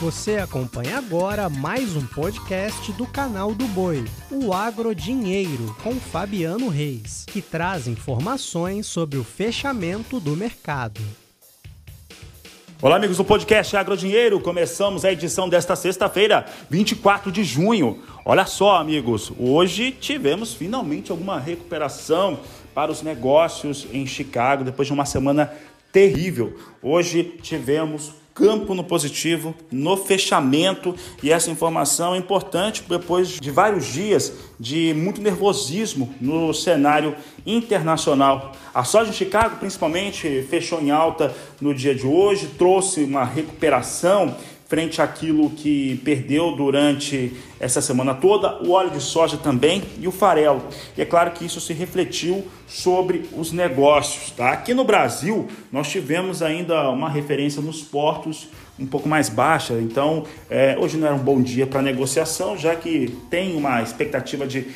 Você acompanha agora mais um podcast do canal do Boi, o Agrodinheiro, com Fabiano Reis, que traz informações sobre o fechamento do mercado. Olá, amigos do podcast Agrodinheiro. Começamos a edição desta sexta-feira, 24 de junho. Olha só, amigos, hoje tivemos finalmente alguma recuperação para os negócios em Chicago depois de uma semana terrível. Hoje tivemos campo no positivo, no fechamento, e essa informação é importante depois de vários dias de muito nervosismo no cenário internacional. A soja em Chicago, principalmente, fechou em alta no dia de hoje, trouxe uma recuperação frente àquilo que perdeu durante essa semana toda, o óleo de soja também e o farelo. E é claro que isso se refletiu sobre os negócios. Tá? Aqui no Brasil, nós tivemos ainda uma referência nos portos um pouco mais baixa, então é, hoje não era um bom dia para negociação, já que tem uma expectativa de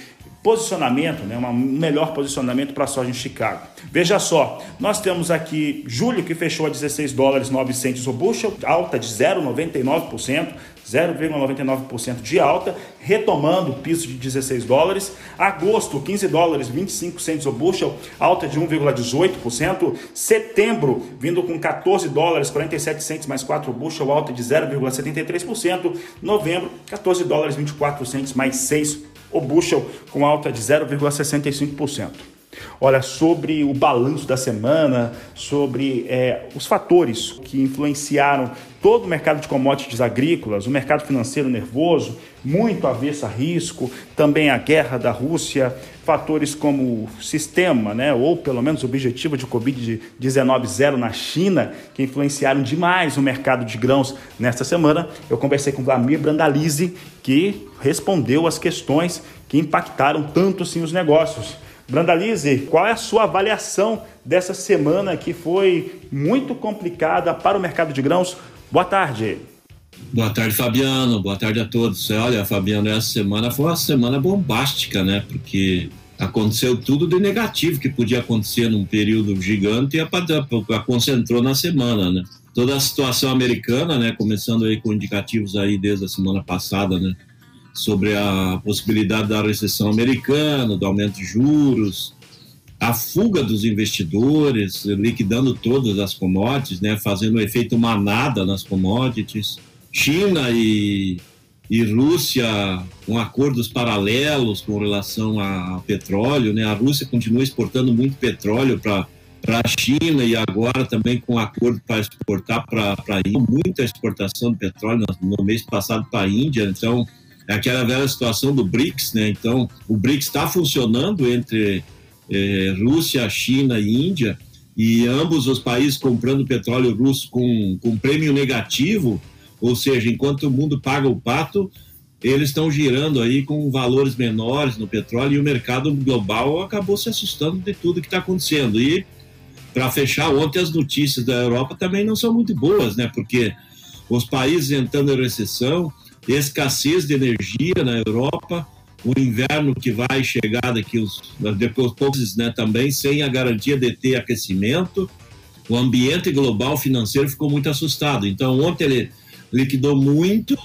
posicionamento, né, um melhor posicionamento para a soja em Chicago. Veja só, nós temos aqui julho que fechou a 16 dólares 900 o bushel, alta de 0,99%, 0,99% de alta, retomando o piso de 16 dólares. Agosto, 15 dólares 25 centos o bushel, alta de 1,18%. Setembro, vindo com 14 dólares 47 centos mais 4 bushel, alta de 0,73%. Novembro, 14 dólares 24 centos mais 6 o bushel com alta de 0,65%. Olha, sobre o balanço da semana, sobre é, os fatores que influenciaram todo o mercado de commodities agrícolas, o mercado financeiro nervoso, muito avesso a risco, também a guerra da Rússia, fatores como o sistema, né, ou pelo menos o objetivo de Covid-19 zero na China, que influenciaram demais o mercado de grãos nesta semana. Eu conversei com Vlamir Brandalize, que respondeu as questões que impactaram tanto assim os negócios. Brandalize, qual é a sua avaliação dessa semana que foi muito complicada para o mercado de grãos? Boa tarde. Boa tarde, Fabiano. Boa tarde a todos. Olha, Fabiano, essa semana foi uma semana bombástica, né? Porque aconteceu tudo de negativo que podia acontecer num período gigante e a, a, concentrou na semana, né? Toda a situação americana, né? Começando aí com indicativos aí desde a semana passada, né? Sobre a possibilidade da recessão americana, do aumento de juros, a fuga dos investidores, liquidando todas as commodities, né, fazendo um efeito manada nas commodities. China e, e Rússia com acordos paralelos com relação a petróleo, né? A Rússia continua exportando muito petróleo para para a China e agora também com acordo para exportar para a Índia, muita exportação de petróleo no, no mês passado para a Índia, então é aquela velha situação do BRICS, né? Então, o BRICS está funcionando entre eh, Rússia, China e Índia, e ambos os países comprando petróleo russo com, com prêmio negativo, ou seja, enquanto o mundo paga o pato, eles estão girando aí com valores menores no petróleo e o mercado global acabou se assustando de tudo que está acontecendo. E para fechar, ontem as notícias da Europa também não são muito boas, né? Porque os países entrando em recessão, escassez de energia na Europa, o inverno que vai chegar daqui os depois poucos né, também sem a garantia de ter aquecimento. O ambiente global financeiro ficou muito assustado. Então ontem ele liquidou muito,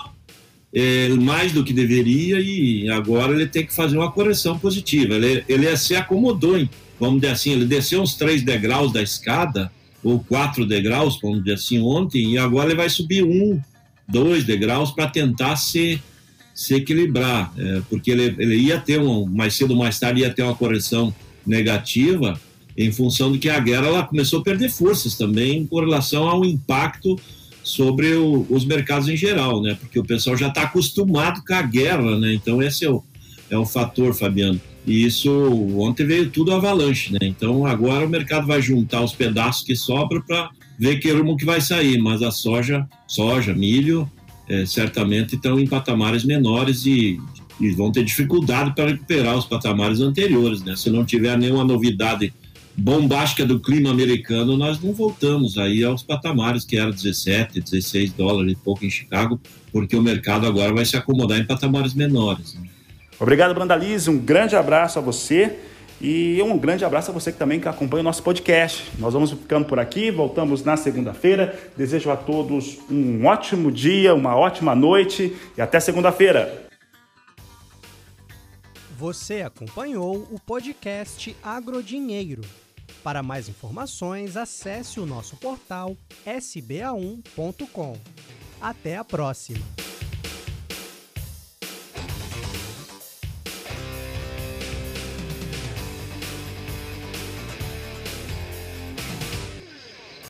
é, mais do que deveria e agora ele tem que fazer uma correção positiva. Ele, ele se acomodou, hein? vamos dizer assim, ele desceu uns três degraus da escada ou quatro degraus, vamos dizer assim, ontem e agora ele vai subir um dois degraus para tentar se, se equilibrar, é, porque ele, ele ia ter, um, mais cedo ou mais tarde, ia ter uma correção negativa em função de que a guerra ela começou a perder forças também com relação ao impacto sobre o, os mercados em geral, né? Porque o pessoal já está acostumado com a guerra, né? Então esse é o, é o fator, Fabiano. E isso ontem veio tudo avalanche, né? Então agora o mercado vai juntar os pedaços que sobram para ver que rumo que vai sair, mas a soja, soja, milho, é, certamente estão em patamares menores e, e vão ter dificuldade para recuperar os patamares anteriores, né? Se não tiver nenhuma novidade bombástica do clima americano, nós não voltamos aí aos patamares que era 17, 16 dólares e pouco em Chicago, porque o mercado agora vai se acomodar em patamares menores. Né? Obrigado, Brandalize. Um grande abraço a você. E um grande abraço a você que também que acompanha o nosso podcast. Nós vamos ficando por aqui, voltamos na segunda-feira. Desejo a todos um ótimo dia, uma ótima noite e até segunda-feira. Você acompanhou o podcast Agrodinheiro. Para mais informações, acesse o nosso portal sba1.com. Até a próxima!